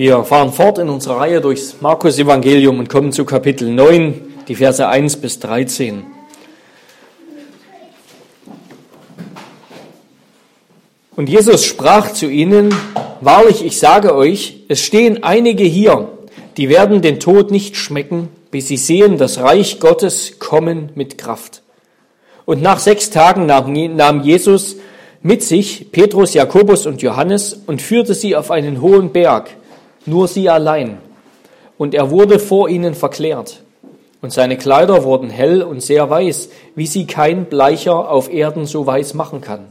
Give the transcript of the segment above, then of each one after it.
Wir fahren fort in unserer Reihe durchs Markus-Evangelium und kommen zu Kapitel 9, die Verse 1 bis 13. Und Jesus sprach zu ihnen, Wahrlich, ich sage euch, es stehen einige hier, die werden den Tod nicht schmecken, bis sie sehen das Reich Gottes kommen mit Kraft. Und nach sechs Tagen nahm Jesus mit sich Petrus, Jakobus und Johannes und führte sie auf einen hohen Berg nur sie allein. Und er wurde vor ihnen verklärt. Und seine Kleider wurden hell und sehr weiß, wie sie kein Bleicher auf Erden so weiß machen kann.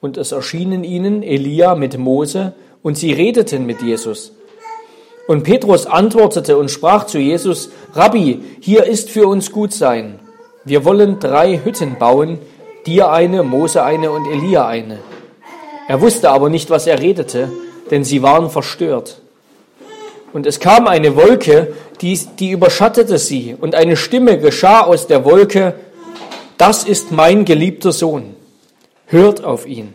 Und es erschienen ihnen Elia mit Mose, und sie redeten mit Jesus. Und Petrus antwortete und sprach zu Jesus, Rabbi, hier ist für uns gut sein. Wir wollen drei Hütten bauen, dir eine, Mose eine und Elia eine. Er wusste aber nicht, was er redete, denn sie waren verstört. Und es kam eine Wolke, die, die überschattete sie, und eine Stimme geschah aus der Wolke, das ist mein geliebter Sohn, hört auf ihn.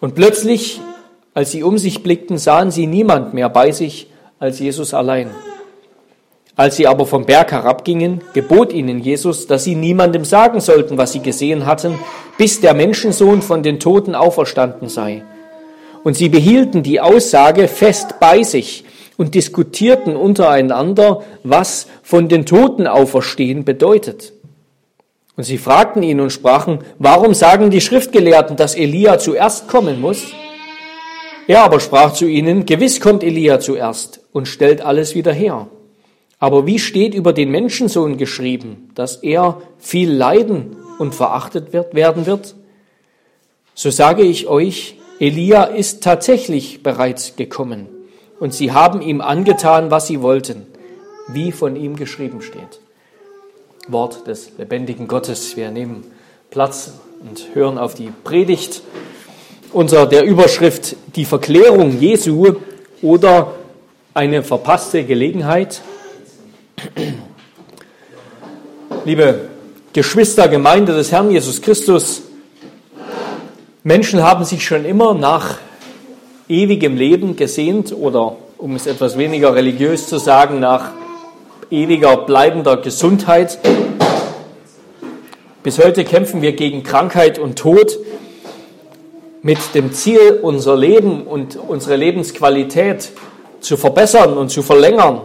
Und plötzlich, als sie um sich blickten, sahen sie niemand mehr bei sich als Jesus allein. Als sie aber vom Berg herabgingen, gebot ihnen Jesus, dass sie niemandem sagen sollten, was sie gesehen hatten, bis der Menschensohn von den Toten auferstanden sei. Und sie behielten die Aussage fest bei sich, und diskutierten untereinander, was von den Toten auferstehen bedeutet. Und sie fragten ihn und sprachen, warum sagen die Schriftgelehrten, dass Elia zuerst kommen muss? Er aber sprach zu ihnen, gewiss kommt Elia zuerst und stellt alles wieder her. Aber wie steht über den Menschensohn geschrieben, dass er viel leiden und verachtet wird, werden wird? So sage ich euch, Elia ist tatsächlich bereits gekommen und sie haben ihm angetan, was sie wollten, wie von ihm geschrieben steht. Wort des lebendigen Gottes. Wir nehmen Platz und hören auf die Predigt unter der Überschrift Die Verklärung Jesu oder eine verpasste Gelegenheit. Liebe Geschwister, Gemeinde des Herrn Jesus Christus, Menschen haben sich schon immer nach ewigem Leben gesehnt oder, um es etwas weniger religiös zu sagen, nach ewiger bleibender Gesundheit. Bis heute kämpfen wir gegen Krankheit und Tod mit dem Ziel, unser Leben und unsere Lebensqualität zu verbessern und zu verlängern.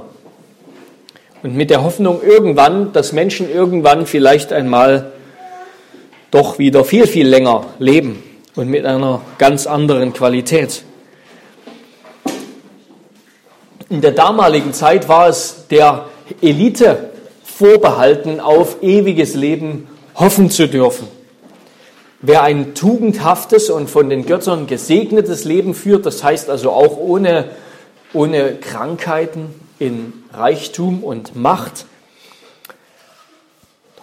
Und mit der Hoffnung irgendwann, dass Menschen irgendwann vielleicht einmal doch wieder viel, viel länger leben und mit einer ganz anderen Qualität. In der damaligen Zeit war es der Elite vorbehalten, auf ewiges Leben hoffen zu dürfen. Wer ein tugendhaftes und von den Göttern gesegnetes Leben führt, das heißt also auch ohne, ohne Krankheiten in Reichtum und Macht,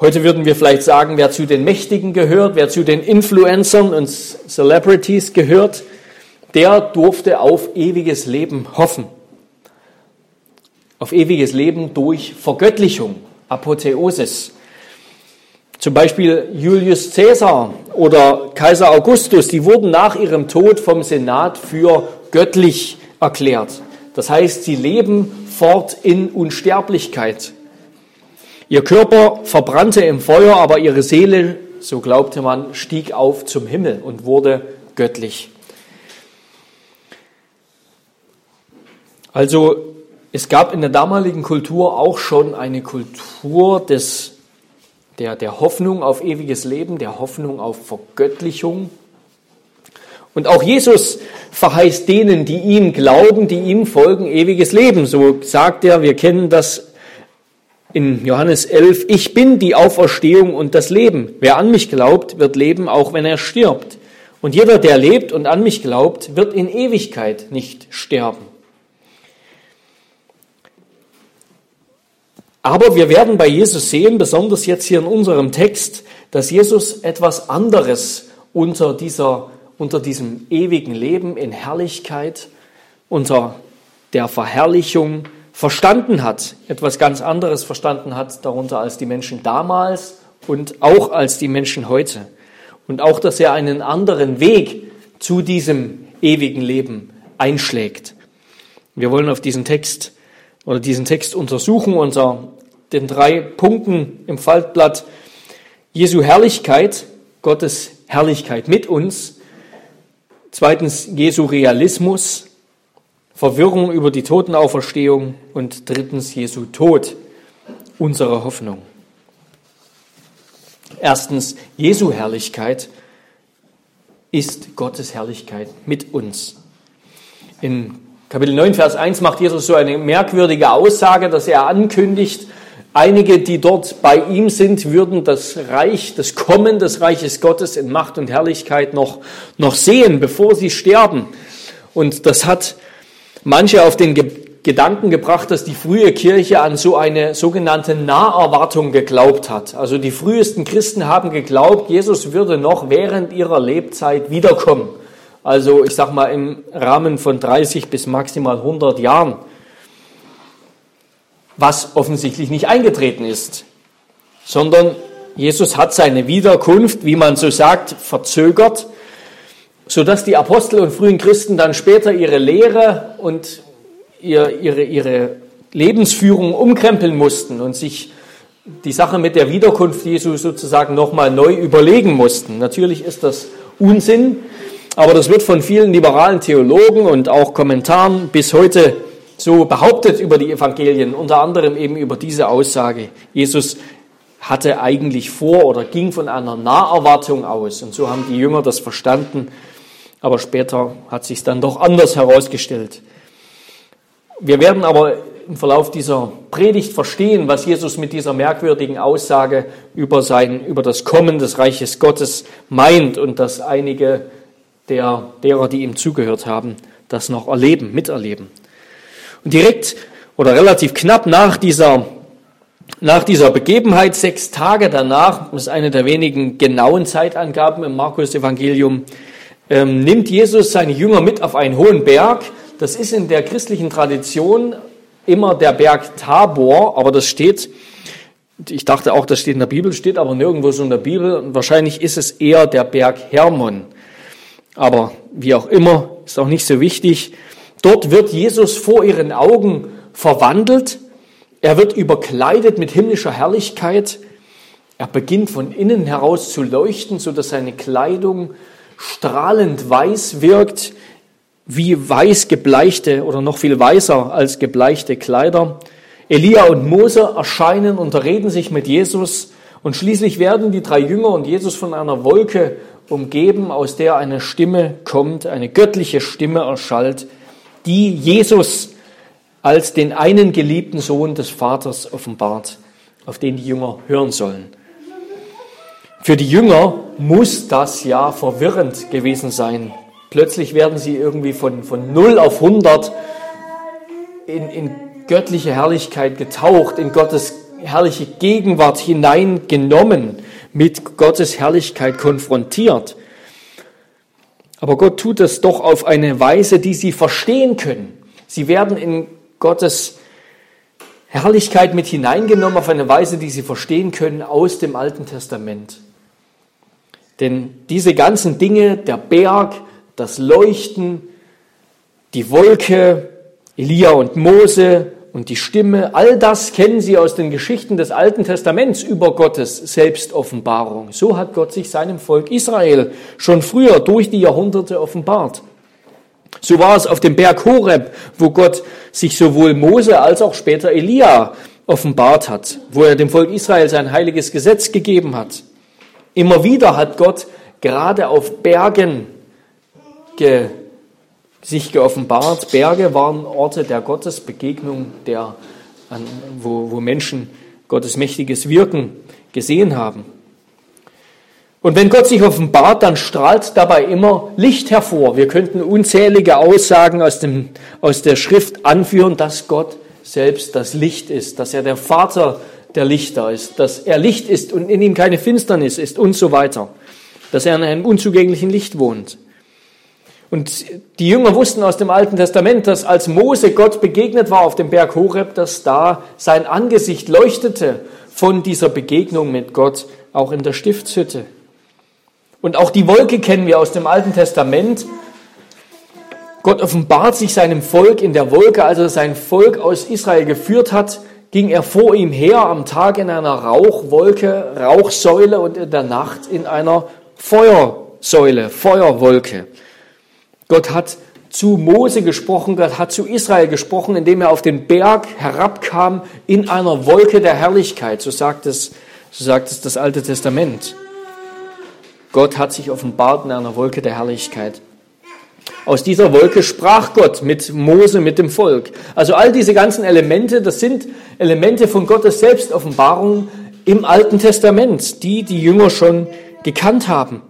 Heute würden wir vielleicht sagen, wer zu den Mächtigen gehört, wer zu den Influencern und Celebrities gehört, der durfte auf ewiges Leben hoffen auf ewiges Leben durch Vergöttlichung, Apotheosis. Zum Beispiel Julius Caesar oder Kaiser Augustus, die wurden nach ihrem Tod vom Senat für göttlich erklärt. Das heißt, sie leben fort in Unsterblichkeit. Ihr Körper verbrannte im Feuer, aber ihre Seele, so glaubte man, stieg auf zum Himmel und wurde göttlich. Also es gab in der damaligen Kultur auch schon eine Kultur des, der, der Hoffnung auf ewiges Leben, der Hoffnung auf Vergöttlichung. Und auch Jesus verheißt denen, die ihm glauben, die ihm folgen, ewiges Leben. So sagt er, wir kennen das in Johannes 11, ich bin die Auferstehung und das Leben. Wer an mich glaubt, wird leben, auch wenn er stirbt. Und jeder, der lebt und an mich glaubt, wird in Ewigkeit nicht sterben. Aber wir werden bei Jesus sehen, besonders jetzt hier in unserem Text, dass Jesus etwas anderes unter, dieser, unter diesem ewigen Leben in Herrlichkeit, unter der Verherrlichung verstanden hat. Etwas ganz anderes verstanden hat darunter als die Menschen damals und auch als die Menschen heute. Und auch, dass er einen anderen Weg zu diesem ewigen Leben einschlägt. Wir wollen auf diesen Text oder diesen Text untersuchen unter den drei Punkten im Faltblatt. Jesu Herrlichkeit, Gottes Herrlichkeit mit uns. Zweitens Jesu Realismus, Verwirrung über die Totenauferstehung. Und drittens Jesu Tod, unsere Hoffnung. Erstens Jesu Herrlichkeit ist Gottes Herrlichkeit mit uns. In Kapitel 9, Vers 1 macht Jesus so eine merkwürdige Aussage, dass er ankündigt, einige, die dort bei ihm sind, würden das Reich, das Kommen des Reiches Gottes in Macht und Herrlichkeit noch, noch sehen, bevor sie sterben. Und das hat manche auf den Ge Gedanken gebracht, dass die frühe Kirche an so eine sogenannte Naherwartung geglaubt hat. Also die frühesten Christen haben geglaubt, Jesus würde noch während ihrer Lebzeit wiederkommen. Also ich sag mal im Rahmen von 30 bis maximal 100 Jahren, was offensichtlich nicht eingetreten ist, sondern Jesus hat seine Wiederkunft, wie man so sagt, verzögert, sodass die Apostel und frühen Christen dann später ihre Lehre und ihre, ihre Lebensführung umkrempeln mussten und sich die Sache mit der Wiederkunft Jesu sozusagen nochmal neu überlegen mussten. Natürlich ist das Unsinn, aber das wird von vielen liberalen Theologen und auch Kommentaren bis heute so behauptet über die Evangelien, unter anderem eben über diese Aussage. Jesus hatte eigentlich vor oder ging von einer Naherwartung aus. Und so haben die Jünger das verstanden. Aber später hat sich dann doch anders herausgestellt. Wir werden aber im Verlauf dieser Predigt verstehen, was Jesus mit dieser merkwürdigen Aussage über sein, über das Kommen des Reiches Gottes meint und dass einige der, derer, die ihm zugehört haben, das noch erleben, miterleben. Und direkt oder relativ knapp nach dieser, nach dieser Begebenheit, sechs Tage danach, das ist eine der wenigen genauen Zeitangaben im Markus-Evangelium, ähm, nimmt Jesus seine Jünger mit auf einen hohen Berg. Das ist in der christlichen Tradition immer der Berg Tabor, aber das steht, ich dachte auch, das steht in der Bibel, steht aber nirgendwo so in der Bibel. Wahrscheinlich ist es eher der Berg Hermon. Aber wie auch immer, ist auch nicht so wichtig. Dort wird Jesus vor ihren Augen verwandelt. Er wird überkleidet mit himmlischer Herrlichkeit. Er beginnt von innen heraus zu leuchten, so dass seine Kleidung strahlend weiß wirkt, wie weiß gebleichte oder noch viel weißer als gebleichte Kleider. Elia und Mose erscheinen und reden sich mit Jesus und schließlich werden die drei Jünger und Jesus von einer Wolke umgeben, aus der eine Stimme kommt, eine göttliche Stimme erschallt, die Jesus als den einen geliebten Sohn des Vaters offenbart, auf den die Jünger hören sollen. Für die Jünger muss das ja verwirrend gewesen sein. Plötzlich werden sie irgendwie von, von 0 auf 100 in, in göttliche Herrlichkeit getaucht, in Gottes herrliche Gegenwart hineingenommen mit Gottes Herrlichkeit konfrontiert. Aber Gott tut es doch auf eine Weise, die sie verstehen können. Sie werden in Gottes Herrlichkeit mit hineingenommen auf eine Weise, die sie verstehen können aus dem Alten Testament. Denn diese ganzen Dinge, der Berg, das Leuchten, die Wolke, Elia und Mose, und die Stimme, all das kennen Sie aus den Geschichten des Alten Testaments über Gottes Selbstoffenbarung. So hat Gott sich seinem Volk Israel schon früher durch die Jahrhunderte offenbart. So war es auf dem Berg Horeb, wo Gott sich sowohl Mose als auch später Elia offenbart hat, wo er dem Volk Israel sein heiliges Gesetz gegeben hat. Immer wieder hat Gott gerade auf Bergen ge sich geoffenbart. Berge waren Orte der Gottesbegegnung, der, wo, wo Menschen Gottes mächtiges Wirken gesehen haben. Und wenn Gott sich offenbart, dann strahlt dabei immer Licht hervor. Wir könnten unzählige Aussagen aus, dem, aus der Schrift anführen, dass Gott selbst das Licht ist, dass er der Vater der Lichter ist, dass er Licht ist und in ihm keine Finsternis ist und so weiter, dass er in einem unzugänglichen Licht wohnt. Und die Jünger wussten aus dem Alten Testament, dass als Mose Gott begegnet war auf dem Berg Horeb, dass da sein Angesicht leuchtete von dieser Begegnung mit Gott, auch in der Stiftshütte. Und auch die Wolke kennen wir aus dem Alten Testament. Gott offenbart sich seinem Volk in der Wolke, als er sein Volk aus Israel geführt hat, ging er vor ihm her am Tag in einer Rauchwolke, Rauchsäule und in der Nacht in einer Feuersäule, Feuerwolke. Gott hat zu Mose gesprochen, Gott hat zu Israel gesprochen, indem er auf den Berg herabkam in einer Wolke der Herrlichkeit, so sagt es, so sagt es das Alte Testament. Gott hat sich offenbart in einer Wolke der Herrlichkeit. Aus dieser Wolke sprach Gott mit Mose, mit dem Volk. Also all diese ganzen Elemente, das sind Elemente von Gottes Selbstoffenbarung im Alten Testament, die die Jünger schon gekannt haben.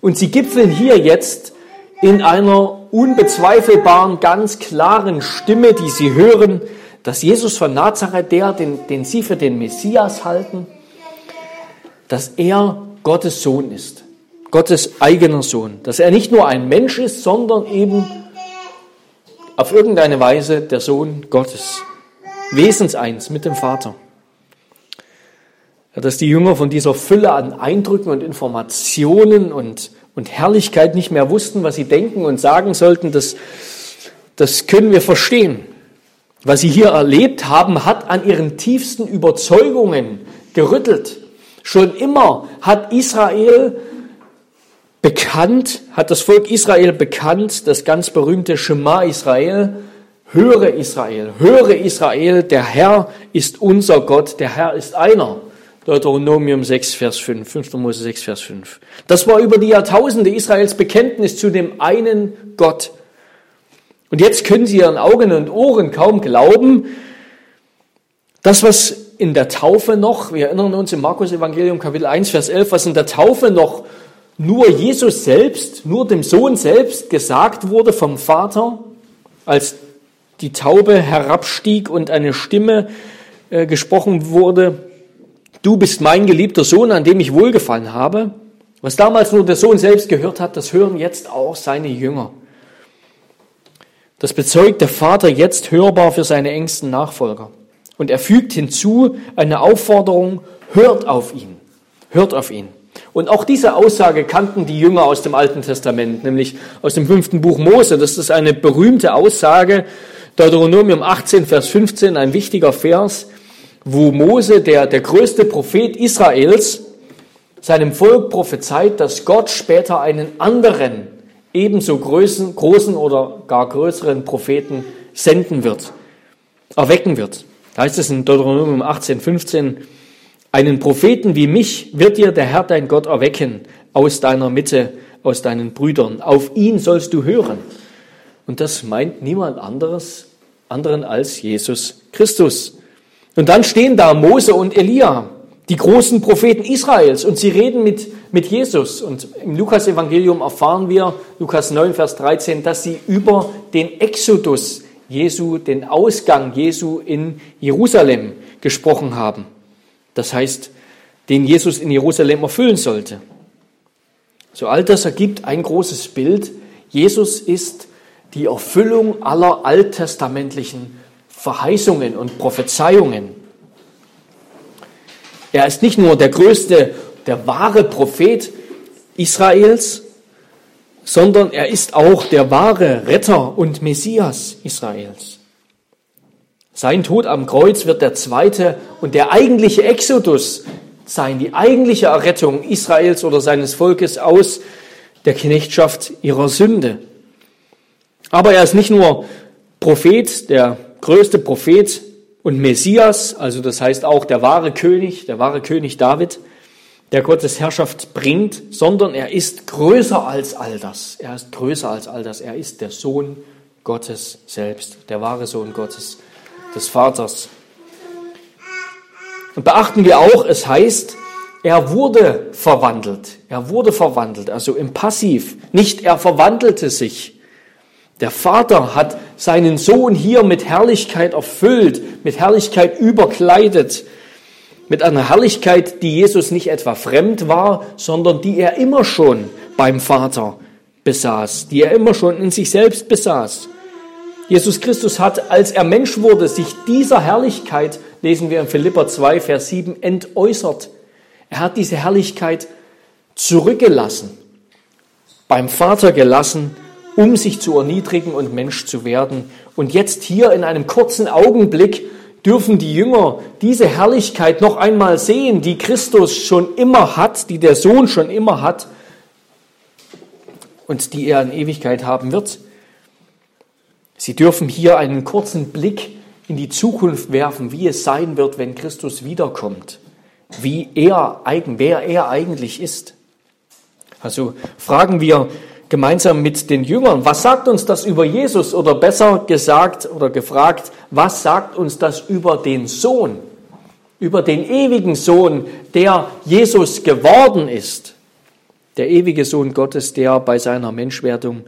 Und sie gipfeln hier jetzt in einer unbezweifelbaren, ganz klaren Stimme, die sie hören, dass Jesus von Nazareth, der, den, den sie für den Messias halten, dass er Gottes Sohn ist. Gottes eigener Sohn. Dass er nicht nur ein Mensch ist, sondern eben auf irgendeine Weise der Sohn Gottes. Wesenseins mit dem Vater. Dass die Jünger von dieser Fülle an Eindrücken und Informationen und, und Herrlichkeit nicht mehr wussten, was sie denken und sagen sollten, das, das können wir verstehen. Was sie hier erlebt haben, hat an ihren tiefsten Überzeugungen gerüttelt. Schon immer hat Israel bekannt, hat das Volk Israel bekannt, das ganz berühmte Shema Israel, höre Israel, höre Israel, der Herr ist unser Gott, der Herr ist einer. Deuteronomium 6, Vers 5, 5. Mose 6, Vers 5. Das war über die Jahrtausende Israels Bekenntnis zu dem einen Gott. Und jetzt können sie ihren Augen und Ohren kaum glauben, das, was in der Taufe noch, wir erinnern uns im Markus Evangelium Kapitel 1, Vers 11, was in der Taufe noch nur Jesus selbst, nur dem Sohn selbst gesagt wurde vom Vater, als die Taube herabstieg und eine Stimme äh, gesprochen wurde, du bist mein geliebter Sohn, an dem ich wohlgefallen habe. Was damals nur der Sohn selbst gehört hat, das hören jetzt auch seine Jünger. Das bezeugt der Vater jetzt hörbar für seine engsten Nachfolger. Und er fügt hinzu eine Aufforderung, hört auf ihn, hört auf ihn. Und auch diese Aussage kannten die Jünger aus dem Alten Testament, nämlich aus dem fünften Buch Mose. Das ist eine berühmte Aussage, Deuteronomium 18, Vers 15, ein wichtiger Vers, wo Mose, der, der größte Prophet Israels, seinem Volk prophezeit, dass Gott später einen anderen, ebenso großen, großen oder gar größeren Propheten senden wird, erwecken wird. Da heißt es in Deuteronomium 18, 15, einen Propheten wie mich wird dir der Herr dein Gott erwecken aus deiner Mitte, aus deinen Brüdern. Auf ihn sollst du hören. Und das meint niemand anderes, anderen als Jesus Christus. Und dann stehen da Mose und Elia, die großen Propheten Israels, und sie reden mit, mit Jesus. Und im Lukas-Evangelium erfahren wir, Lukas 9, Vers 13, dass sie über den Exodus Jesu, den Ausgang Jesu in Jerusalem gesprochen haben. Das heißt, den Jesus in Jerusalem erfüllen sollte. So all das ergibt ein großes Bild. Jesus ist die Erfüllung aller alttestamentlichen Verheißungen und Prophezeiungen. Er ist nicht nur der größte, der wahre Prophet Israels, sondern er ist auch der wahre Retter und Messias Israels. Sein Tod am Kreuz wird der zweite und der eigentliche Exodus sein, die eigentliche Errettung Israels oder seines Volkes aus der Knechtschaft ihrer Sünde. Aber er ist nicht nur Prophet, der größte Prophet und Messias, also das heißt auch der wahre König, der wahre König David, der Gottes Herrschaft bringt, sondern er ist größer als all das. Er ist größer als all das. Er ist der Sohn Gottes selbst, der wahre Sohn Gottes des Vaters. Und beachten wir auch, es heißt, er wurde verwandelt. Er wurde verwandelt, also im Passiv. Nicht er verwandelte sich. Der Vater hat seinen Sohn hier mit Herrlichkeit erfüllt, mit Herrlichkeit überkleidet, mit einer Herrlichkeit, die Jesus nicht etwa fremd war, sondern die er immer schon beim Vater besaß, die er immer schon in sich selbst besaß. Jesus Christus hat, als er Mensch wurde, sich dieser Herrlichkeit, lesen wir in Philippa 2, Vers 7, entäußert. Er hat diese Herrlichkeit zurückgelassen, beim Vater gelassen um sich zu erniedrigen und Mensch zu werden. Und jetzt hier in einem kurzen Augenblick dürfen die Jünger diese Herrlichkeit noch einmal sehen, die Christus schon immer hat, die der Sohn schon immer hat und die er in Ewigkeit haben wird. Sie dürfen hier einen kurzen Blick in die Zukunft werfen, wie es sein wird, wenn Christus wiederkommt, wie er, wer er eigentlich ist. Also fragen wir gemeinsam mit den Jüngern, was sagt uns das über Jesus? Oder besser gesagt oder gefragt, was sagt uns das über den Sohn, über den ewigen Sohn, der Jesus geworden ist, der ewige Sohn Gottes, der bei seiner Menschwerdung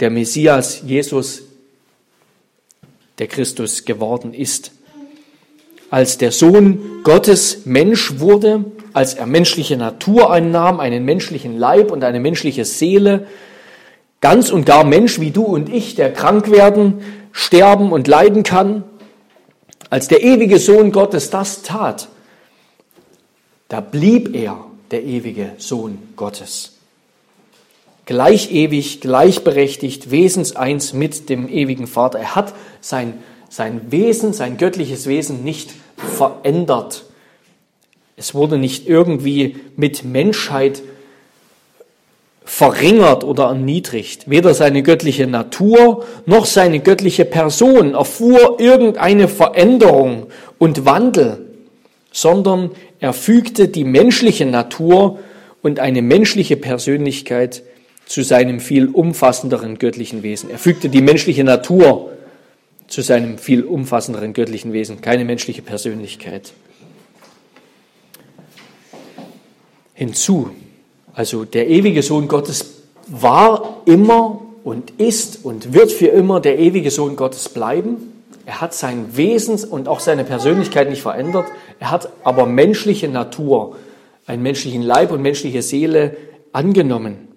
der Messias Jesus der Christus geworden ist. Als der Sohn Gottes Mensch wurde, als er menschliche Natur einnahm, einen menschlichen Leib und eine menschliche Seele, ganz und gar Mensch wie du und ich, der krank werden, sterben und leiden kann, als der ewige Sohn Gottes das tat, da blieb er der ewige Sohn Gottes gleich ewig, gleichberechtigt, wesenseins mit dem ewigen Vater. Er hat sein, sein Wesen, sein göttliches Wesen nicht verändert. Es wurde nicht irgendwie mit Menschheit verringert oder erniedrigt. Weder seine göttliche Natur noch seine göttliche Person erfuhr irgendeine Veränderung und Wandel, sondern er fügte die menschliche Natur und eine menschliche Persönlichkeit zu seinem viel umfassenderen göttlichen Wesen. Er fügte die menschliche Natur zu seinem viel umfassenderen göttlichen Wesen, keine menschliche Persönlichkeit. Hinzu, also der ewige Sohn Gottes war immer und ist und wird für immer der ewige Sohn Gottes bleiben. Er hat sein Wesen und auch seine Persönlichkeit nicht verändert. Er hat aber menschliche Natur, einen menschlichen Leib und menschliche Seele angenommen.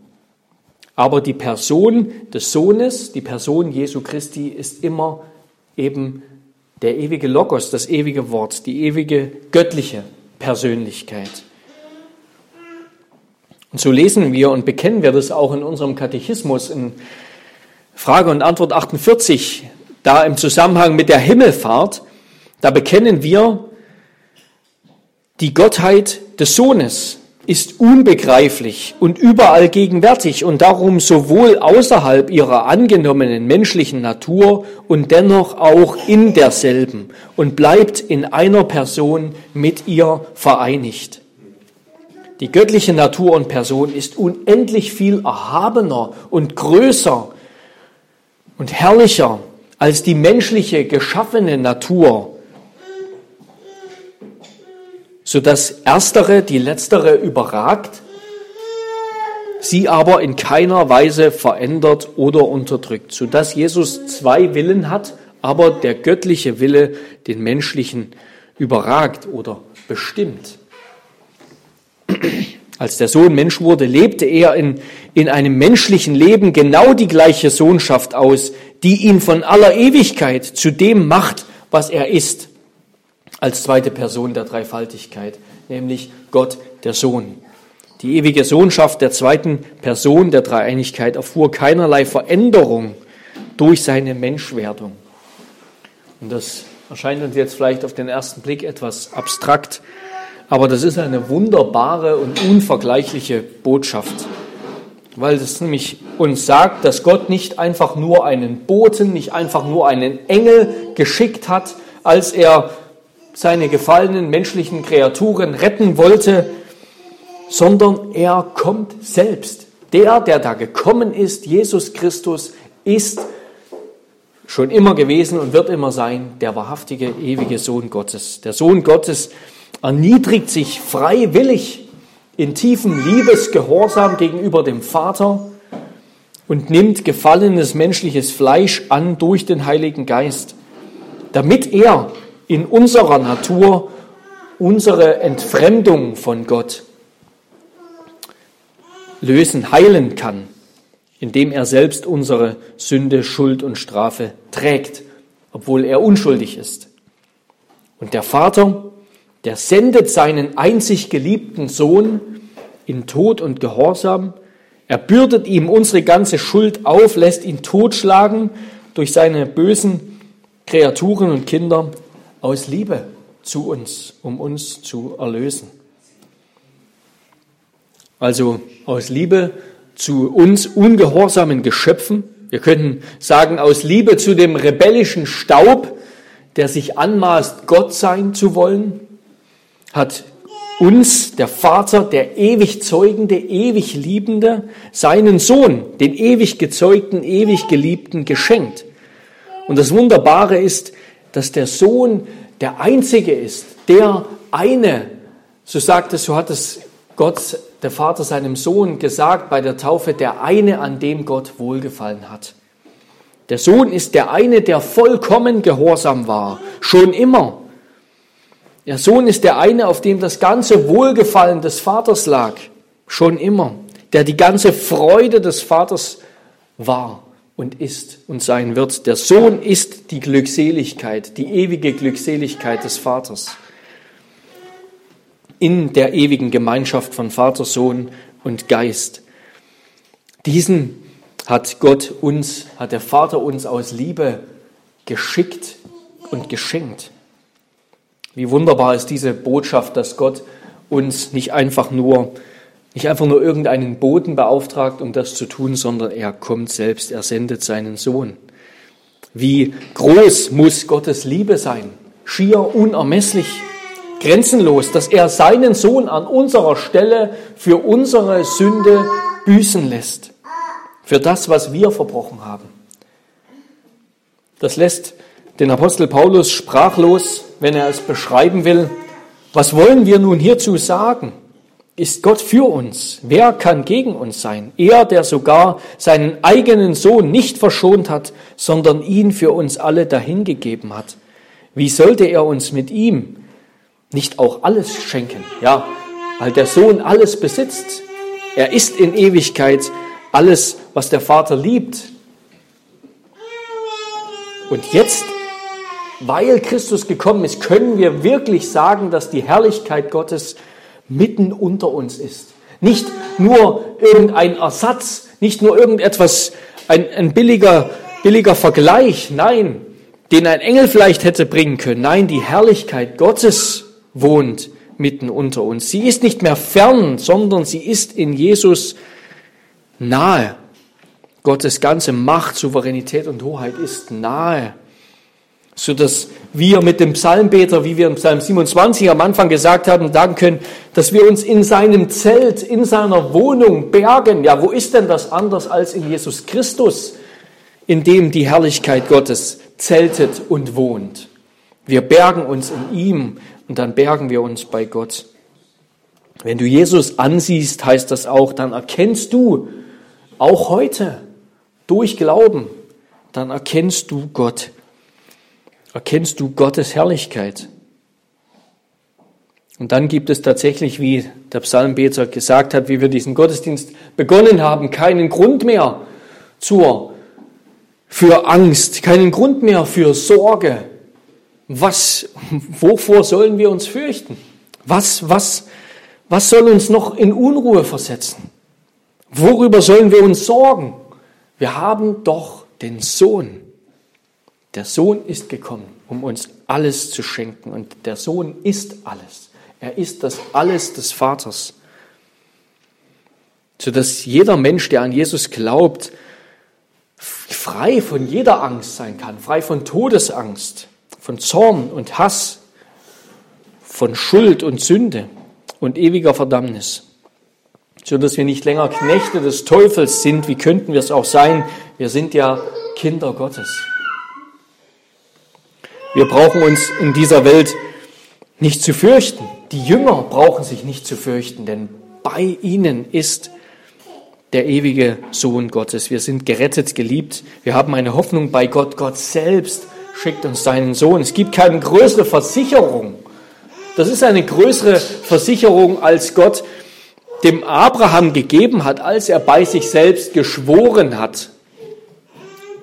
Aber die Person des Sohnes, die Person Jesu Christi ist immer eben der ewige Logos, das ewige Wort, die ewige göttliche Persönlichkeit. Und so lesen wir und bekennen wir das auch in unserem Katechismus in Frage und Antwort 48, da im Zusammenhang mit der Himmelfahrt, da bekennen wir die Gottheit des Sohnes, ist unbegreiflich und überall gegenwärtig und darum sowohl außerhalb ihrer angenommenen menschlichen Natur und dennoch auch in derselben und bleibt in einer Person mit ihr vereinigt. Die göttliche Natur und Person ist unendlich viel erhabener und größer und herrlicher als die menschliche geschaffene Natur sodass erstere die letztere überragt, sie aber in keiner Weise verändert oder unterdrückt, sodass Jesus zwei Willen hat, aber der göttliche Wille den menschlichen überragt oder bestimmt. Als der Sohn Mensch wurde, lebte er in, in einem menschlichen Leben genau die gleiche Sohnschaft aus, die ihn von aller Ewigkeit zu dem macht, was er ist als zweite Person der Dreifaltigkeit, nämlich Gott der Sohn. Die ewige Sohnschaft der zweiten Person der Dreieinigkeit erfuhr keinerlei Veränderung durch seine Menschwerdung. Und das erscheint uns jetzt vielleicht auf den ersten Blick etwas abstrakt, aber das ist eine wunderbare und unvergleichliche Botschaft, weil es nämlich uns sagt, dass Gott nicht einfach nur einen Boten, nicht einfach nur einen Engel geschickt hat, als er seine gefallenen menschlichen Kreaturen retten wollte, sondern er kommt selbst. Der, der da gekommen ist, Jesus Christus, ist schon immer gewesen und wird immer sein, der wahrhaftige, ewige Sohn Gottes. Der Sohn Gottes erniedrigt sich freiwillig in tiefem Liebesgehorsam gegenüber dem Vater und nimmt gefallenes menschliches Fleisch an durch den Heiligen Geist, damit er in unserer Natur unsere Entfremdung von Gott lösen, heilen kann, indem er selbst unsere Sünde, Schuld und Strafe trägt, obwohl er unschuldig ist. Und der Vater, der sendet seinen einzig geliebten Sohn in Tod und Gehorsam, Er bürdet ihm unsere ganze Schuld auf, lässt ihn totschlagen durch seine bösen Kreaturen und Kinder aus Liebe zu uns, um uns zu erlösen. Also aus Liebe zu uns ungehorsamen Geschöpfen. Wir könnten sagen, aus Liebe zu dem rebellischen Staub, der sich anmaßt, Gott sein zu wollen, hat uns der Vater, der ewig zeugende, ewig liebende, seinen Sohn, den ewig gezeugten, ewig geliebten, geschenkt. Und das Wunderbare ist, dass der Sohn der einzige ist, der eine, so sagt es, so hat es Gott, der Vater seinem Sohn gesagt bei der Taufe, der eine, an dem Gott wohlgefallen hat. Der Sohn ist der eine, der vollkommen gehorsam war, schon immer. Der Sohn ist der eine, auf dem das ganze Wohlgefallen des Vaters lag, schon immer, der die ganze Freude des Vaters war und ist und sein wird. Der Sohn ist die Glückseligkeit, die ewige Glückseligkeit des Vaters. In der ewigen Gemeinschaft von Vater, Sohn und Geist. Diesen hat Gott uns, hat der Vater uns aus Liebe geschickt und geschenkt. Wie wunderbar ist diese Botschaft, dass Gott uns nicht einfach nur nicht einfach nur irgendeinen Boten beauftragt, um das zu tun, sondern er kommt selbst, er sendet seinen Sohn. Wie groß muss Gottes Liebe sein? Schier unermesslich, grenzenlos, dass er seinen Sohn an unserer Stelle für unsere Sünde büßen lässt. Für das, was wir verbrochen haben. Das lässt den Apostel Paulus sprachlos wenn er es beschreiben will. Was wollen wir nun hierzu sagen? Ist Gott für uns? Wer kann gegen uns sein? Er, der sogar seinen eigenen Sohn nicht verschont hat, sondern ihn für uns alle dahingegeben hat. Wie sollte er uns mit ihm nicht auch alles schenken? Ja, weil der Sohn alles besitzt. Er ist in Ewigkeit alles, was der Vater liebt. Und jetzt weil Christus gekommen ist, können wir wirklich sagen, dass die Herrlichkeit Gottes mitten unter uns ist. Nicht nur irgendein Ersatz, nicht nur irgendetwas, ein, ein billiger, billiger Vergleich, nein, den ein Engel vielleicht hätte bringen können. Nein, die Herrlichkeit Gottes wohnt mitten unter uns. Sie ist nicht mehr fern, sondern sie ist in Jesus nahe. Gottes ganze Macht, Souveränität und Hoheit ist nahe so dass wir mit dem Psalmbeter, wie wir im Psalm 27 am Anfang gesagt haben, sagen können, dass wir uns in seinem Zelt, in seiner Wohnung bergen. Ja, wo ist denn das anders als in Jesus Christus, in dem die Herrlichkeit Gottes zeltet und wohnt? Wir bergen uns in ihm und dann bergen wir uns bei Gott. Wenn du Jesus ansiehst, heißt das auch, dann erkennst du auch heute durch Glauben, dann erkennst du Gott erkennst du Gottes Herrlichkeit. Und dann gibt es tatsächlich, wie der Psalmbeter gesagt hat, wie wir diesen Gottesdienst begonnen haben, keinen Grund mehr zur, für Angst, keinen Grund mehr für Sorge. Was, wovor sollen wir uns fürchten? Was, was, was soll uns noch in Unruhe versetzen? Worüber sollen wir uns sorgen? Wir haben doch den Sohn. Der Sohn ist gekommen, um uns alles zu schenken. Und der Sohn ist alles. Er ist das Alles des Vaters. Sodass jeder Mensch, der an Jesus glaubt, frei von jeder Angst sein kann, frei von Todesangst, von Zorn und Hass, von Schuld und Sünde und ewiger Verdammnis. Sodass wir nicht länger Knechte des Teufels sind, wie könnten wir es auch sein? Wir sind ja Kinder Gottes. Wir brauchen uns in dieser Welt nicht zu fürchten. Die Jünger brauchen sich nicht zu fürchten, denn bei ihnen ist der ewige Sohn Gottes. Wir sind gerettet, geliebt. Wir haben eine Hoffnung bei Gott. Gott selbst schickt uns seinen Sohn. Es gibt keine größere Versicherung. Das ist eine größere Versicherung, als Gott dem Abraham gegeben hat, als er bei sich selbst geschworen hat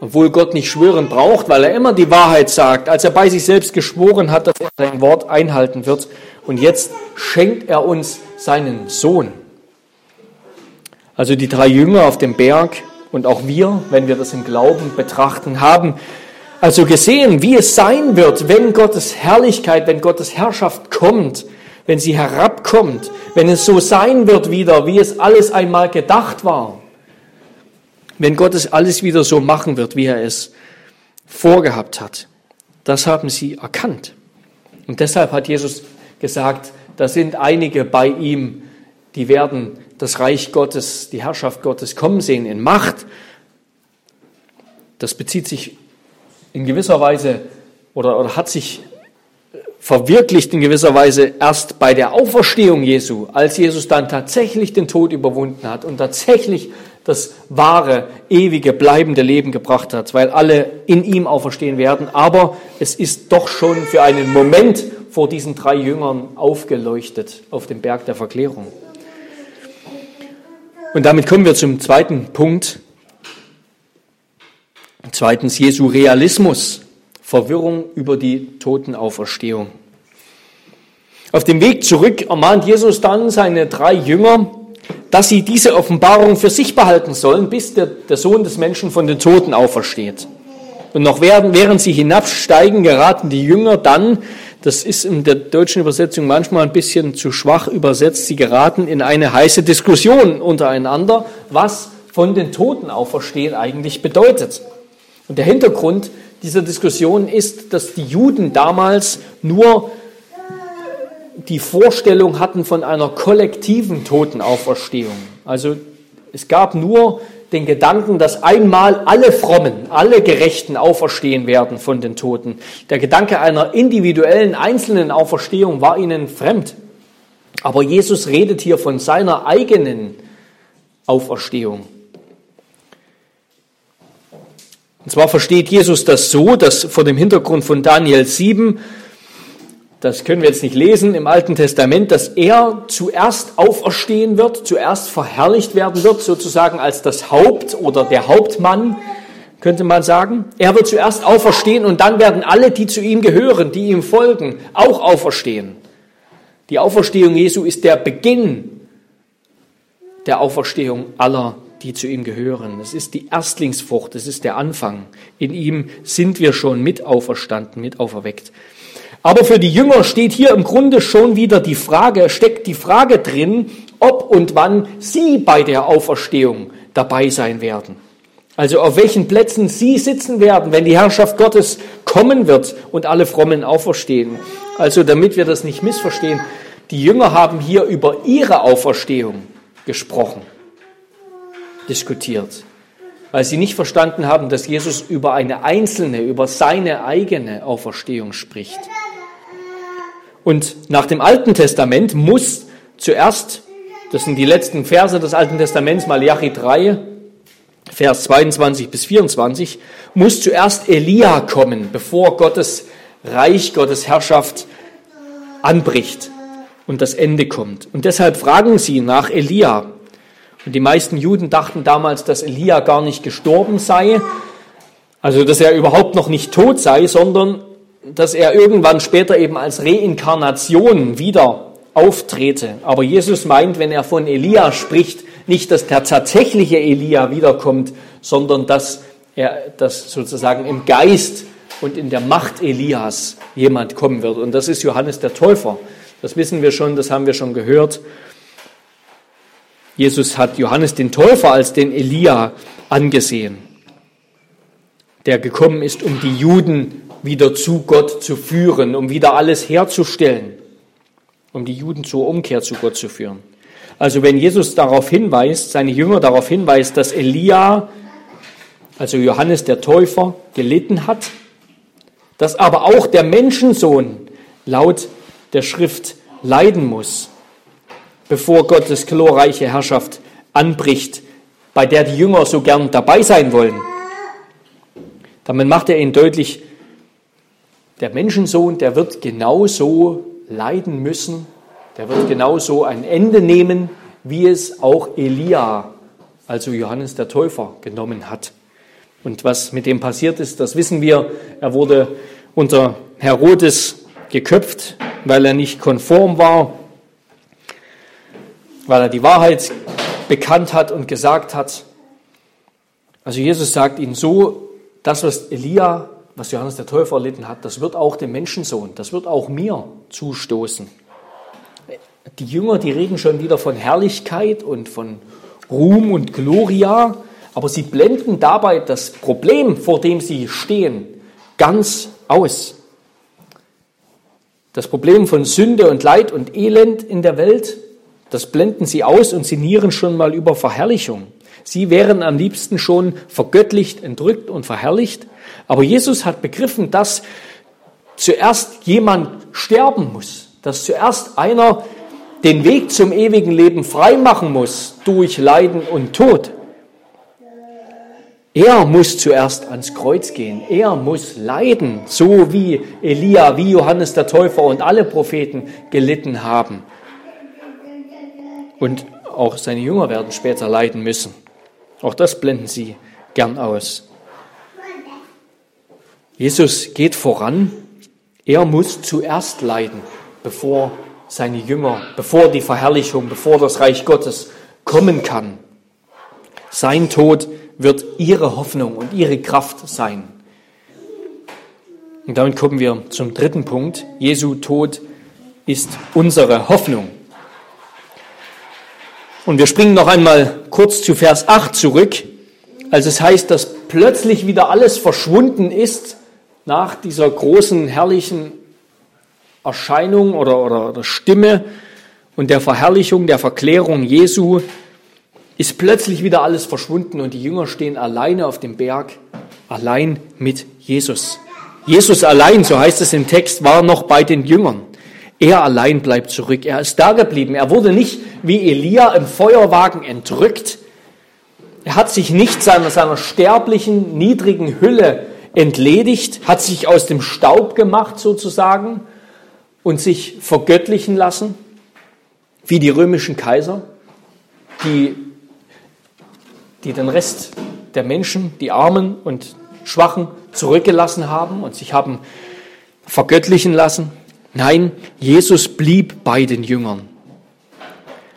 obwohl Gott nicht schwören braucht, weil er immer die Wahrheit sagt, als er bei sich selbst geschworen hat, dass er sein Wort einhalten wird. Und jetzt schenkt er uns seinen Sohn. Also die drei Jünger auf dem Berg und auch wir, wenn wir das im Glauben betrachten, haben also gesehen, wie es sein wird, wenn Gottes Herrlichkeit, wenn Gottes Herrschaft kommt, wenn sie herabkommt, wenn es so sein wird wieder, wie es alles einmal gedacht war, wenn Gott es alles wieder so machen wird, wie er es vorgehabt hat. Das haben sie erkannt. Und deshalb hat Jesus gesagt, da sind einige bei ihm, die werden das Reich Gottes, die Herrschaft Gottes kommen sehen in Macht. Das bezieht sich in gewisser Weise oder, oder hat sich verwirklicht in gewisser Weise erst bei der Auferstehung Jesu, als Jesus dann tatsächlich den Tod überwunden hat und tatsächlich das wahre, ewige, bleibende Leben gebracht hat, weil alle in ihm auferstehen werden. Aber es ist doch schon für einen Moment vor diesen drei Jüngern aufgeleuchtet auf dem Berg der Verklärung. Und damit kommen wir zum zweiten Punkt. Zweitens Jesu Realismus. Verwirrung über die Totenauferstehung. Auf dem Weg zurück ermahnt Jesus dann seine drei Jünger, dass sie diese Offenbarung für sich behalten sollen, bis der, der Sohn des Menschen von den Toten aufersteht. Und noch während, während sie hinabsteigen, geraten die Jünger dann, das ist in der deutschen Übersetzung manchmal ein bisschen zu schwach übersetzt, sie geraten in eine heiße Diskussion untereinander, was von den Toten auferstehen eigentlich bedeutet. Und der Hintergrund dieser Diskussion ist, dass die Juden damals nur die Vorstellung hatten von einer kollektiven Totenauferstehung. Also es gab nur den Gedanken, dass einmal alle Frommen, alle Gerechten auferstehen werden von den Toten. Der Gedanke einer individuellen, einzelnen Auferstehung war ihnen fremd. Aber Jesus redet hier von seiner eigenen Auferstehung. Und zwar versteht Jesus das so, dass vor dem Hintergrund von Daniel 7, das können wir jetzt nicht lesen im Alten Testament, dass er zuerst auferstehen wird, zuerst verherrlicht werden wird, sozusagen als das Haupt oder der Hauptmann, könnte man sagen. Er wird zuerst auferstehen und dann werden alle, die zu ihm gehören, die ihm folgen, auch auferstehen. Die Auferstehung Jesu ist der Beginn der Auferstehung aller die zu ihm gehören. Es ist die Erstlingsfrucht, es ist der Anfang. In ihm sind wir schon mit auferstanden, mit auferweckt. Aber für die Jünger steht hier im Grunde schon wieder die Frage, steckt die Frage drin, ob und wann sie bei der Auferstehung dabei sein werden. Also auf welchen Plätzen sie sitzen werden, wenn die Herrschaft Gottes kommen wird und alle Frommen auferstehen. Also damit wir das nicht missverstehen, die Jünger haben hier über ihre Auferstehung gesprochen diskutiert, weil sie nicht verstanden haben, dass Jesus über eine einzelne, über seine eigene Auferstehung spricht. Und nach dem Alten Testament muss zuerst, das sind die letzten Verse des Alten Testaments, Malachi 3, Vers 22 bis 24, muss zuerst Elia kommen, bevor Gottes Reich, Gottes Herrschaft anbricht und das Ende kommt. Und deshalb fragen sie nach Elia. Und die meisten Juden dachten damals, dass Elia gar nicht gestorben sei, also dass er überhaupt noch nicht tot sei, sondern dass er irgendwann später eben als Reinkarnation wieder auftrete. Aber Jesus meint, wenn er von Elia spricht, nicht, dass der tatsächliche Elia wiederkommt, sondern dass er, dass sozusagen im Geist und in der Macht Elias jemand kommen wird. Und das ist Johannes der Täufer. Das wissen wir schon, das haben wir schon gehört. Jesus hat Johannes den Täufer als den Elia angesehen, der gekommen ist, um die Juden wieder zu Gott zu führen, um wieder alles herzustellen, um die Juden zur Umkehr zu Gott zu führen. Also wenn Jesus darauf hinweist, seine Jünger darauf hinweist, dass Elia, also Johannes der Täufer, gelitten hat, dass aber auch der Menschensohn laut der Schrift leiden muss, bevor Gottes glorreiche Herrschaft anbricht, bei der die Jünger so gern dabei sein wollen. Damit macht er ihnen deutlich, der Menschensohn, der wird genauso leiden müssen, der wird genauso ein Ende nehmen, wie es auch Elia, also Johannes der Täufer, genommen hat. Und was mit dem passiert ist, das wissen wir. Er wurde unter Herodes geköpft, weil er nicht konform war weil er die Wahrheit bekannt hat und gesagt hat. Also Jesus sagt ihnen so, das, was Elia, was Johannes der Täufer erlitten hat, das wird auch dem Menschensohn, das wird auch mir zustoßen. Die Jünger, die reden schon wieder von Herrlichkeit und von Ruhm und Gloria, aber sie blenden dabei das Problem, vor dem sie stehen, ganz aus. Das Problem von Sünde und Leid und Elend in der Welt, das blenden sie aus und sinnieren schon mal über Verherrlichung. Sie wären am liebsten schon vergöttlicht, entrückt und verherrlicht. Aber Jesus hat begriffen, dass zuerst jemand sterben muss, dass zuerst einer den Weg zum ewigen Leben frei machen muss durch Leiden und Tod. Er muss zuerst ans Kreuz gehen. Er muss leiden, so wie Elia, wie Johannes der Täufer und alle Propheten gelitten haben. Und auch seine Jünger werden später leiden müssen. Auch das blenden sie gern aus. Jesus geht voran. Er muss zuerst leiden, bevor seine Jünger, bevor die Verherrlichung, bevor das Reich Gottes kommen kann. Sein Tod wird ihre Hoffnung und ihre Kraft sein. Und damit kommen wir zum dritten Punkt. Jesu Tod ist unsere Hoffnung. Und wir springen noch einmal kurz zu Vers 8 zurück, als es heißt, dass plötzlich wieder alles verschwunden ist nach dieser großen, herrlichen Erscheinung oder, oder, oder Stimme und der Verherrlichung, der Verklärung Jesu ist plötzlich wieder alles verschwunden und die Jünger stehen alleine auf dem Berg, allein mit Jesus. Jesus allein, so heißt es im Text, war noch bei den Jüngern. Er allein bleibt zurück. Er ist da geblieben. Er wurde nicht wie Elia im Feuerwagen entrückt. Er hat sich nicht seiner, seiner sterblichen, niedrigen Hülle entledigt, hat sich aus dem Staub gemacht sozusagen und sich vergöttlichen lassen, wie die römischen Kaiser, die die den Rest der Menschen, die Armen und Schwachen, zurückgelassen haben und sich haben vergöttlichen lassen. Nein, Jesus blieb bei den Jüngern.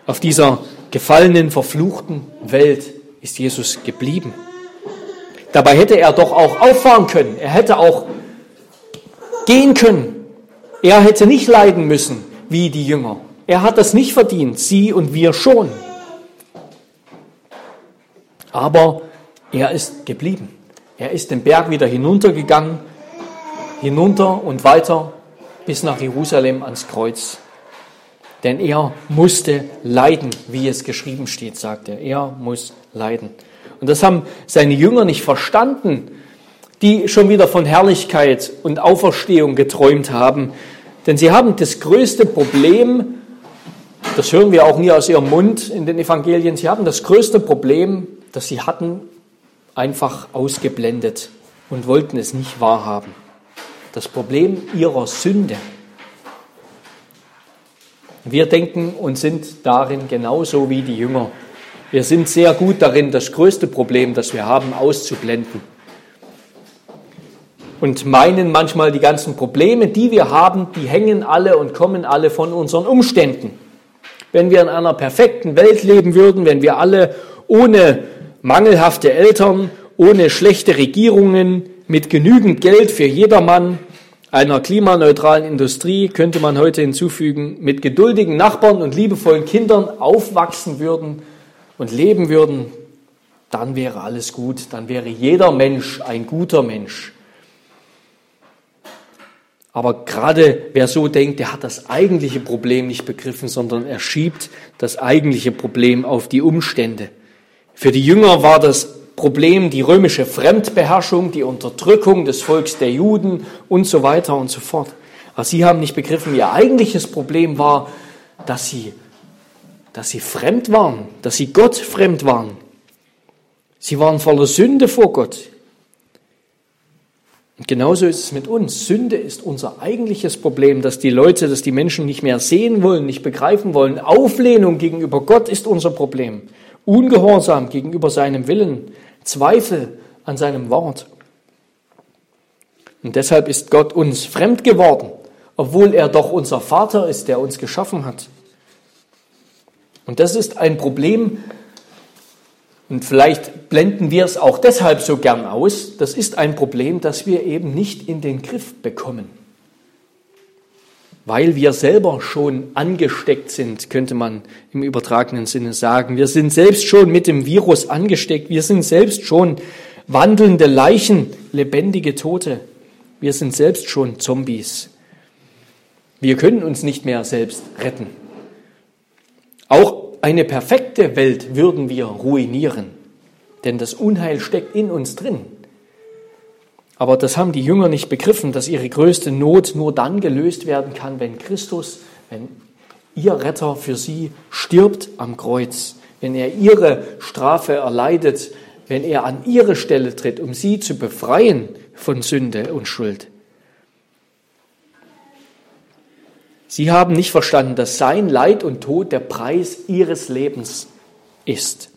Auf dieser gefallenen, verfluchten Welt ist Jesus geblieben. Dabei hätte er doch auch auffahren können. Er hätte auch gehen können. Er hätte nicht leiden müssen wie die Jünger. Er hat das nicht verdient, sie und wir schon. Aber er ist geblieben. Er ist den Berg wieder hinuntergegangen, hinunter und weiter bis nach Jerusalem ans Kreuz. Denn er musste leiden, wie es geschrieben steht, sagt er. Er muss leiden. Und das haben seine Jünger nicht verstanden, die schon wieder von Herrlichkeit und Auferstehung geträumt haben. Denn sie haben das größte Problem, das hören wir auch nie aus ihrem Mund in den Evangelien, sie haben das größte Problem das sie hatten, einfach ausgeblendet und wollten es nicht wahrhaben. Das Problem ihrer Sünde. Wir denken und sind darin genauso wie die Jünger. Wir sind sehr gut darin, das größte Problem, das wir haben, auszublenden. Und meinen manchmal, die ganzen Probleme, die wir haben, die hängen alle und kommen alle von unseren Umständen. Wenn wir in einer perfekten Welt leben würden, wenn wir alle ohne mangelhafte Eltern, ohne schlechte Regierungen, mit genügend Geld für jedermann, einer klimaneutralen Industrie könnte man heute hinzufügen, mit geduldigen Nachbarn und liebevollen Kindern aufwachsen würden und leben würden, dann wäre alles gut, dann wäre jeder Mensch ein guter Mensch. Aber gerade wer so denkt, der hat das eigentliche Problem nicht begriffen, sondern er schiebt das eigentliche Problem auf die Umstände. Für die Jünger war das Problem die römische Fremdbeherrschung, die Unterdrückung des Volks der Juden und so weiter und so fort. Aber sie haben nicht begriffen, ihr eigentliches Problem war, dass sie, dass sie fremd waren, dass sie Gott fremd waren. Sie waren voller Sünde vor Gott. Und genauso ist es mit uns. Sünde ist unser eigentliches Problem, dass die Leute, dass die Menschen nicht mehr sehen wollen, nicht begreifen wollen. Auflehnung gegenüber Gott ist unser Problem. Ungehorsam gegenüber seinem Willen, Zweifel an seinem Wort. Und deshalb ist Gott uns fremd geworden, obwohl er doch unser Vater ist, der uns geschaffen hat. Und das ist ein Problem, Und vielleicht blenden wir es auch deshalb so gern aus. Das ist ein Problem, das wir eben nicht in den Griff bekommen. Weil wir selber schon angesteckt sind, könnte man im übertragenen Sinne sagen. Wir sind selbst schon mit dem Virus angesteckt. Wir sind selbst schon wandelnde Leichen, lebendige Tote. Wir sind selbst schon Zombies. Wir können uns nicht mehr selbst retten. Auch eine perfekte Welt würden wir ruinieren, denn das Unheil steckt in uns drin. Aber das haben die Jünger nicht begriffen, dass ihre größte Not nur dann gelöst werden kann, wenn Christus, wenn ihr Retter für sie stirbt am Kreuz, wenn er ihre Strafe erleidet, wenn er an ihre Stelle tritt, um sie zu befreien von Sünde und Schuld. Sie haben nicht verstanden, dass sein Leid und Tod der Preis ihres Lebens ist.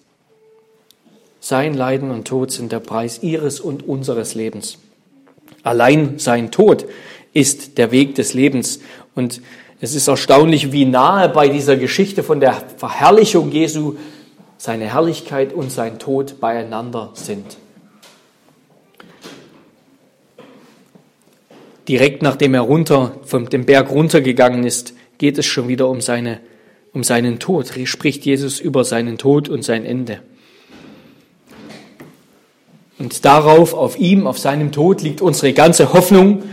Sein Leiden und Tod sind der Preis ihres und unseres Lebens. Allein sein Tod ist der Weg des Lebens. Und es ist erstaunlich, wie nahe bei dieser Geschichte von der Verherrlichung Jesu seine Herrlichkeit und sein Tod beieinander sind. Direkt nachdem er runter, von dem Berg runtergegangen ist, geht es schon wieder um, seine, um seinen Tod. Spricht Jesus über seinen Tod und sein Ende. Und darauf, auf ihm, auf seinem Tod liegt unsere ganze Hoffnung.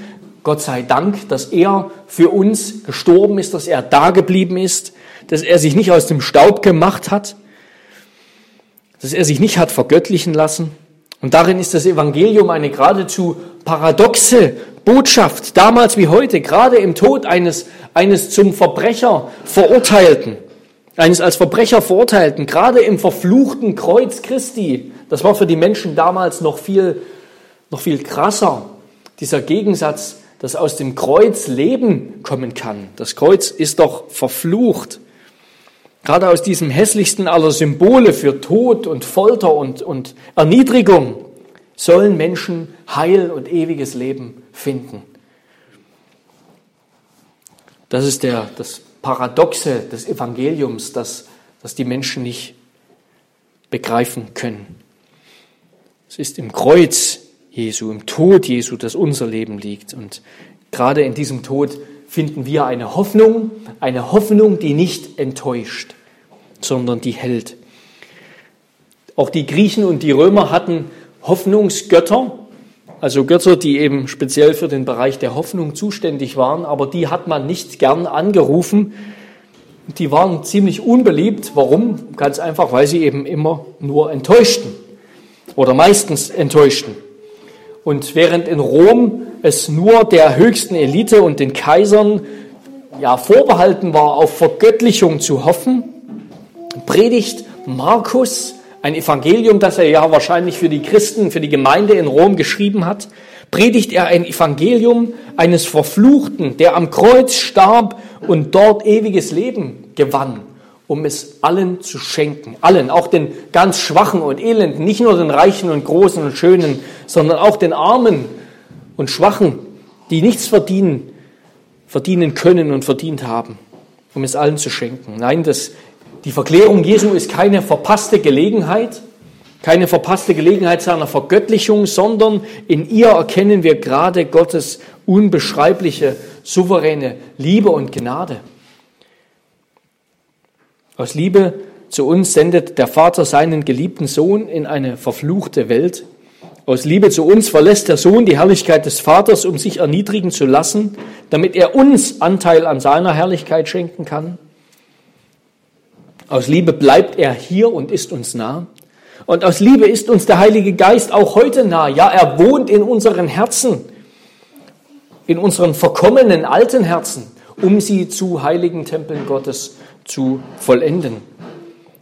Gott sei Dank, dass er für uns gestorben ist, dass er da geblieben ist, dass er sich nicht aus dem Staub gemacht hat, dass er sich nicht hat vergöttlichen lassen. Und darin ist das Evangelium eine geradezu paradoxe Botschaft, damals wie heute, gerade im Tod eines, eines zum Verbrecher Verurteilten, eines als Verbrecher Verurteilten, gerade im verfluchten Kreuz Christi, das war für die Menschen damals noch viel, noch viel krasser, dieser Gegensatz, dass aus dem Kreuz Leben kommen kann. Das Kreuz ist doch verflucht. Gerade aus diesem hässlichsten aller Symbole für Tod und Folter und, und Erniedrigung sollen Menschen Heil und ewiges Leben finden. Das ist der, das Paradoxe des Evangeliums, das, das die Menschen nicht begreifen können. Es ist im Kreuz Jesu, im Tod Jesu, dass unser Leben liegt. Und gerade in diesem Tod finden wir eine Hoffnung, eine Hoffnung, die nicht enttäuscht, sondern die hält. Auch die Griechen und die Römer hatten Hoffnungsgötter, also Götter, die eben speziell für den Bereich der Hoffnung zuständig waren, aber die hat man nicht gern angerufen. Die waren ziemlich unbeliebt. Warum? Ganz einfach, weil sie eben immer nur enttäuschten oder meistens enttäuschten. Und während in Rom es nur der höchsten Elite und den Kaisern ja vorbehalten war, auf Vergöttlichung zu hoffen, predigt Markus ein Evangelium, das er ja wahrscheinlich für die Christen, für die Gemeinde in Rom geschrieben hat, predigt er ein Evangelium eines Verfluchten, der am Kreuz starb und dort ewiges Leben gewann, um es allen zu schenken. Allen, auch den ganz Schwachen und Elenden, nicht nur den Reichen und Großen und Schönen, sondern auch den Armen und Schwachen, die nichts verdienen, verdienen können und verdient haben, um es allen zu schenken. Nein, das die Verklärung Jesu ist keine verpasste Gelegenheit, keine verpasste Gelegenheit seiner Vergöttlichung, sondern in ihr erkennen wir gerade Gottes unbeschreibliche, souveräne Liebe und Gnade. Aus Liebe zu uns sendet der Vater seinen geliebten Sohn in eine verfluchte Welt. Aus Liebe zu uns verlässt der Sohn die Herrlichkeit des Vaters, um sich erniedrigen zu lassen, damit er uns Anteil an seiner Herrlichkeit schenken kann. Aus Liebe bleibt er hier und ist uns nah. Und aus Liebe ist uns der Heilige Geist auch heute nah. Ja, er wohnt in unseren Herzen, in unseren verkommenen alten Herzen, um sie zu heiligen Tempeln Gottes zu vollenden.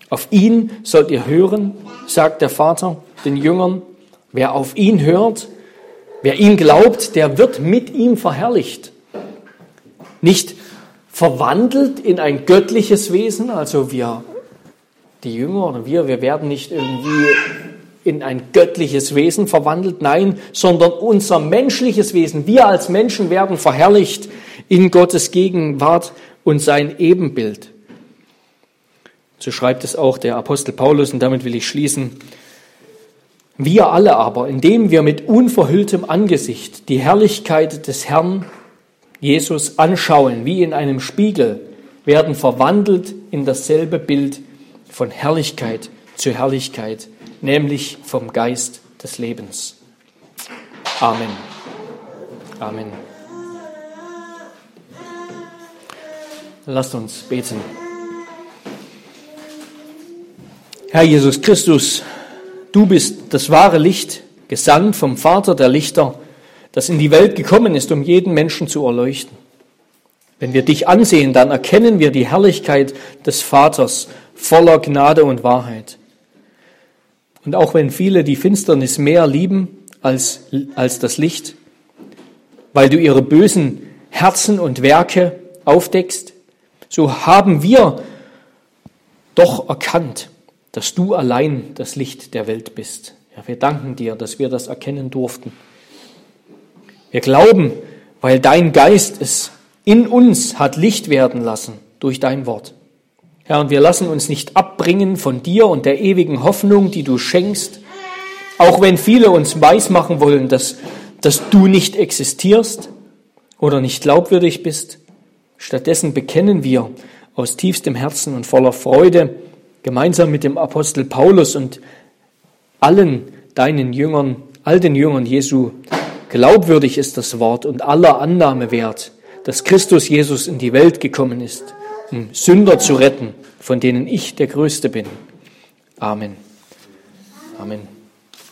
Auf ihn sollt ihr hören, sagt der Vater den Jüngern. Wer auf ihn hört, wer ihn glaubt, der wird mit ihm verherrlicht. Nicht verwandelt in ein göttliches Wesen, also wir, die Jünger oder wir, wir werden nicht irgendwie in ein göttliches Wesen verwandelt, nein, sondern unser menschliches Wesen, wir als Menschen werden verherrlicht in Gottes Gegenwart und sein Ebenbild. So schreibt es auch der Apostel Paulus und damit will ich schließen. Wir alle aber, indem wir mit unverhülltem Angesicht die Herrlichkeit des Herrn Jesus anschauen, wie in einem Spiegel, werden verwandelt in dasselbe Bild von Herrlichkeit zu Herrlichkeit, nämlich vom Geist des Lebens. Amen. Amen. Lasst uns beten. Herr Jesus Christus, du bist das wahre Licht, gesandt vom Vater der Lichter, das in die Welt gekommen ist, um jeden Menschen zu erleuchten. Wenn wir dich ansehen, dann erkennen wir die Herrlichkeit des Vaters voller Gnade und Wahrheit. Und auch wenn viele die Finsternis mehr lieben als, als das Licht, weil du ihre bösen Herzen und Werke aufdeckst, so haben wir doch erkannt, dass du allein das Licht der Welt bist. Ja, wir danken dir, dass wir das erkennen durften. Wir glauben, weil dein Geist es in uns hat Licht werden lassen durch dein Wort. Herr, und wir lassen uns nicht abbringen von dir und der ewigen Hoffnung, die du schenkst, auch wenn viele uns weismachen wollen, dass, dass du nicht existierst oder nicht glaubwürdig bist. Stattdessen bekennen wir aus tiefstem Herzen und voller Freude gemeinsam mit dem Apostel Paulus und allen deinen Jüngern, all den Jüngern Jesu, glaubwürdig ist das Wort und aller Annahme wert, dass Christus Jesus in die Welt gekommen ist, um Sünder zu retten, von denen ich der Größte bin. Amen. Amen.